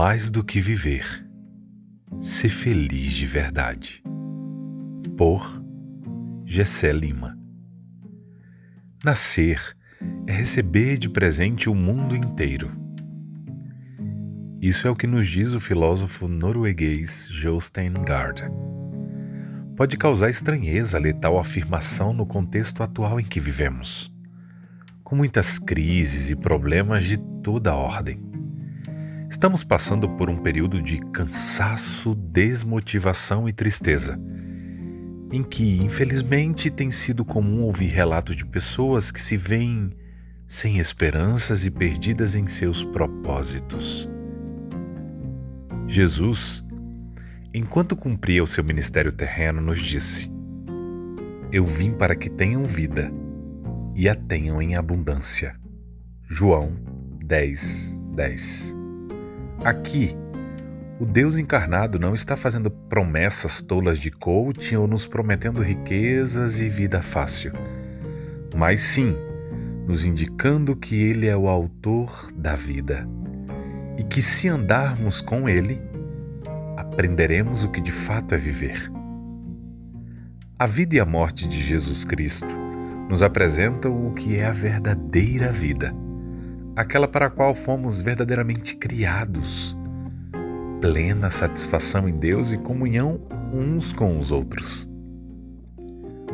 Mais do que viver, ser feliz de verdade. Por Gessé Lima. Nascer é receber de presente o mundo inteiro. Isso é o que nos diz o filósofo norueguês Jostein Gaard. Pode causar estranheza ler tal afirmação no contexto atual em que vivemos, com muitas crises e problemas de toda ordem. Estamos passando por um período de cansaço, desmotivação e tristeza, em que, infelizmente, tem sido comum ouvir relatos de pessoas que se veem sem esperanças e perdidas em seus propósitos. Jesus, enquanto cumpria o seu ministério terreno, nos disse: Eu vim para que tenham vida e a tenham em abundância. João 10, 10. Aqui, o Deus encarnado não está fazendo promessas tolas de coaching ou nos prometendo riquezas e vida fácil, mas sim nos indicando que Ele é o autor da vida e que, se andarmos com Ele, aprenderemos o que de fato é viver. A vida e a morte de Jesus Cristo nos apresentam o que é a verdadeira vida aquela para a qual fomos verdadeiramente criados. Plena satisfação em Deus e comunhão uns com os outros.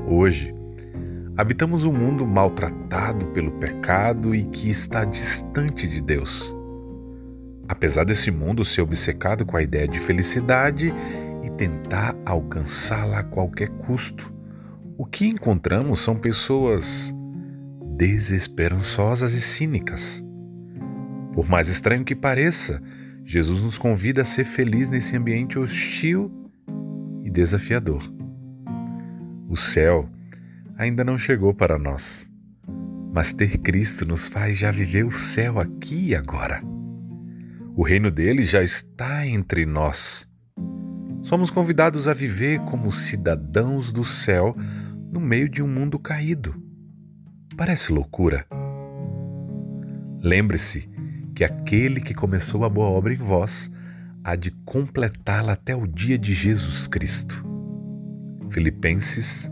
Hoje, habitamos um mundo maltratado pelo pecado e que está distante de Deus. Apesar desse mundo ser obcecado com a ideia de felicidade e tentar alcançá-la a qualquer custo, o que encontramos são pessoas desesperançosas e cínicas. Por mais estranho que pareça, Jesus nos convida a ser feliz nesse ambiente hostil e desafiador. O céu ainda não chegou para nós, mas ter Cristo nos faz já viver o céu aqui e agora. O reino dele já está entre nós. Somos convidados a viver como cidadãos do céu no meio de um mundo caído. Parece loucura. Lembre-se que aquele que começou a boa obra em vós há de completá-la até o dia de Jesus Cristo. Filipenses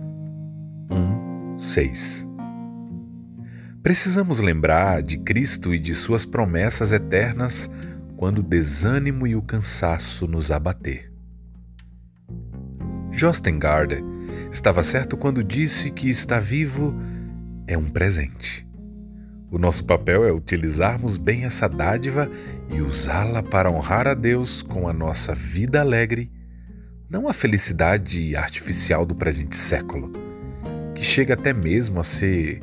1, 6 Precisamos lembrar de Cristo e de suas promessas eternas quando o desânimo e o cansaço nos abater. Jostengard estava certo quando disse que estar vivo é um presente. O nosso papel é utilizarmos bem essa dádiva e usá-la para honrar a Deus com a nossa vida alegre, não a felicidade artificial do presente século, que chega até mesmo a ser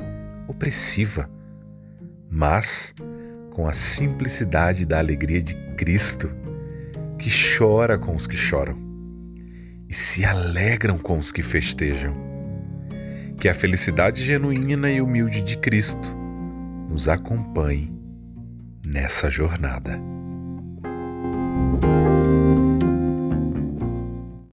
opressiva, mas com a simplicidade da alegria de Cristo, que chora com os que choram e se alegram com os que festejam. Que a felicidade genuína e humilde de Cristo nos acompanhe nessa jornada.